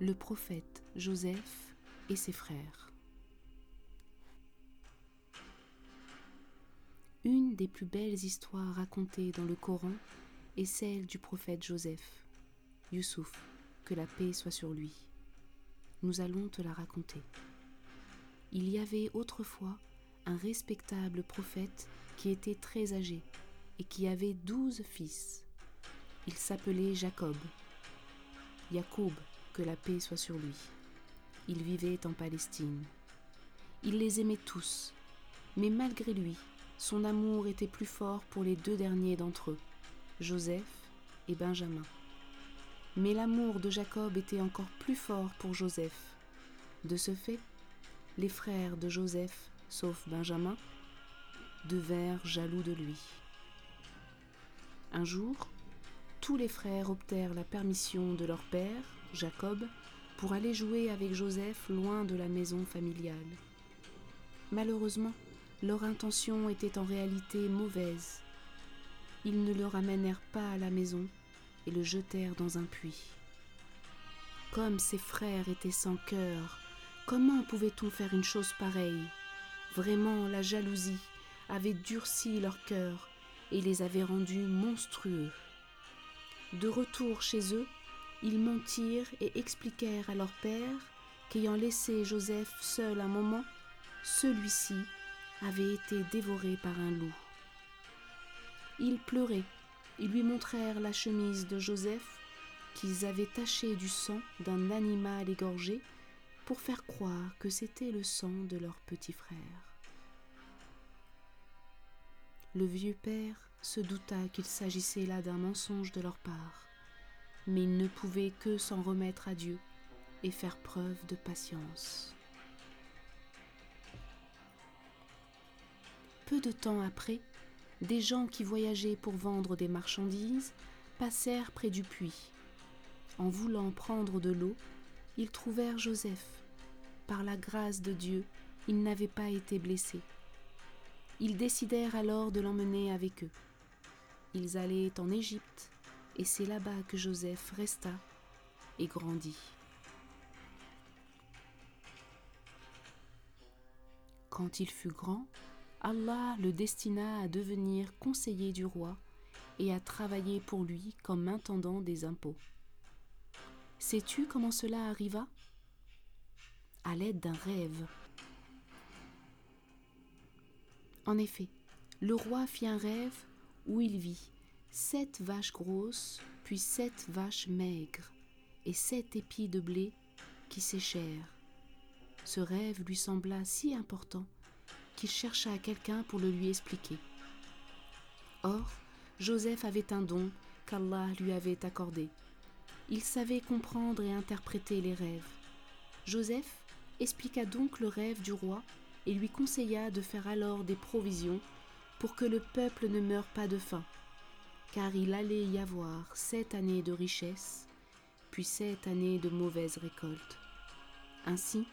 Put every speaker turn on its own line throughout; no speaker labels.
le prophète Joseph et ses frères. Une des plus belles histoires racontées dans le Coran est celle du prophète Joseph, Youssouf, que la paix soit sur lui. Nous allons te la raconter. Il y avait autrefois un respectable prophète qui était très âgé et qui avait douze fils. Il s'appelait Jacob. La paix soit sur lui. Il vivait en Palestine. Il les aimait tous, mais malgré lui, son amour était plus fort pour les deux derniers d'entre eux, Joseph et Benjamin. Mais l'amour de Jacob était encore plus fort pour Joseph. De ce fait, les frères de Joseph, sauf Benjamin, devinrent jaloux de lui. Un jour, tous les frères obtinrent la permission de leur père, Jacob, pour aller jouer avec Joseph loin de la maison familiale. Malheureusement, leur intention était en réalité mauvaise. Ils ne le ramènèrent pas à la maison et le jetèrent dans un puits. Comme ses frères étaient sans cœur, comment pouvait-on faire une chose pareille? Vraiment, la jalousie avait durci leur cœur et les avait rendus monstrueux. De retour chez eux, ils mentirent et expliquèrent à leur père qu'ayant laissé Joseph seul un moment, celui-ci avait été dévoré par un loup. Ils pleuraient et lui montrèrent la chemise de Joseph qu'ils avaient tachée du sang d'un animal égorgé pour faire croire que c'était le sang de leur petit frère. Le vieux père se douta qu'il s'agissait là d'un mensonge de leur part, mais il ne pouvait que s'en remettre à Dieu et faire preuve de patience. Peu de temps après, des gens qui voyageaient pour vendre des marchandises passèrent près du puits. En voulant prendre de l'eau, ils trouvèrent Joseph. Par la grâce de Dieu, il n'avait pas été blessé. Ils décidèrent alors de l'emmener avec eux. Ils allaient en Égypte, et c'est là-bas que Joseph resta et grandit. Quand il fut grand, Allah le destina à devenir conseiller du roi et à travailler pour lui comme intendant des impôts. Sais-tu comment cela arriva? À l'aide d'un rêve. En effet, le roi fit un rêve où il vit sept vaches grosses, puis sept vaches maigres, et sept épis de blé qui séchèrent. Ce rêve lui sembla si important qu'il chercha quelqu'un pour le lui expliquer. Or, Joseph avait un don qu'Allah lui avait accordé. Il savait comprendre et interpréter les rêves. Joseph expliqua donc le rêve du roi et lui conseilla de faire alors des provisions pour que le peuple ne meure pas de faim, car il allait y avoir sept années de richesse, puis sept années de mauvaise récolte. Ainsi,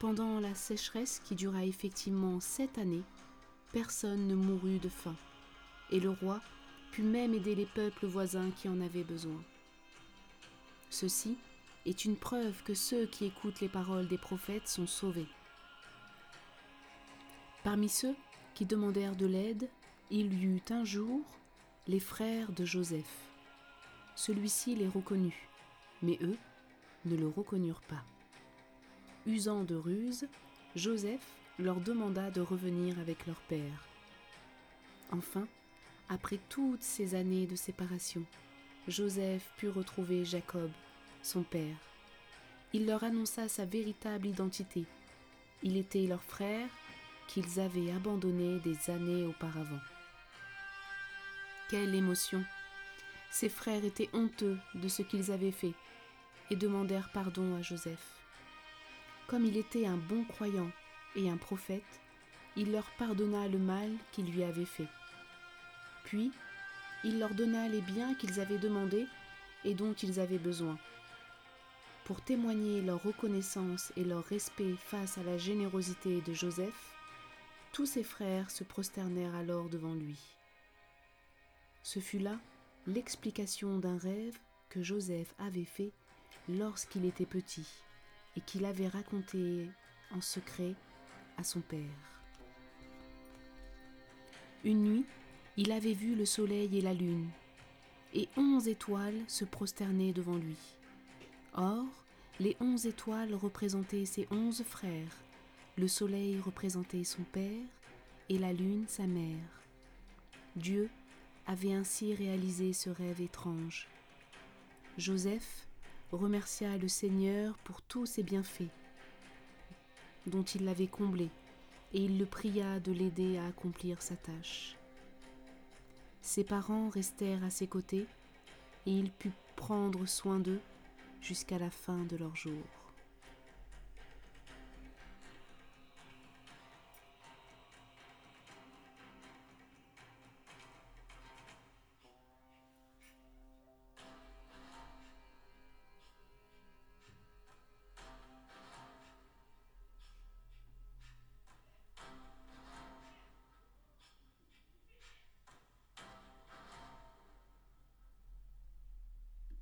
pendant la sécheresse qui dura effectivement sept années, personne ne mourut de faim, et le roi put même aider les peuples voisins qui en avaient besoin. Ceci est une preuve que ceux qui écoutent les paroles des prophètes sont sauvés. Parmi ceux qui demandèrent de l'aide, il y eut un jour les frères de Joseph. Celui-ci les reconnut, mais eux ne le reconnurent pas. Usant de ruse, Joseph leur demanda de revenir avec leur père. Enfin, après toutes ces années de séparation, Joseph put retrouver Jacob, son père. Il leur annonça sa véritable identité. Il était leur frère qu'ils avaient abandonné des années auparavant. Quelle émotion Ses frères étaient honteux de ce qu'ils avaient fait et demandèrent pardon à Joseph. Comme il était un bon croyant et un prophète, il leur pardonna le mal qu'ils lui avaient fait. Puis, il leur donna les biens qu'ils avaient demandés et dont ils avaient besoin. Pour témoigner leur reconnaissance et leur respect face à la générosité de Joseph, tous ses frères se prosternèrent alors devant lui. Ce fut là l'explication d'un rêve que Joseph avait fait lorsqu'il était petit et qu'il avait raconté en secret à son père. Une nuit, il avait vu le soleil et la lune, et onze étoiles se prosterner devant lui. Or, les onze étoiles représentaient ses onze frères, le soleil représentait son père, et la lune sa mère. Dieu avait ainsi réalisé ce rêve étrange. Joseph remercia le Seigneur pour tous ses bienfaits, dont il l'avait comblé, et il le pria de l'aider à accomplir sa tâche. Ses parents restèrent à ses côtés, et il put prendre soin d'eux jusqu'à la fin de leur jour.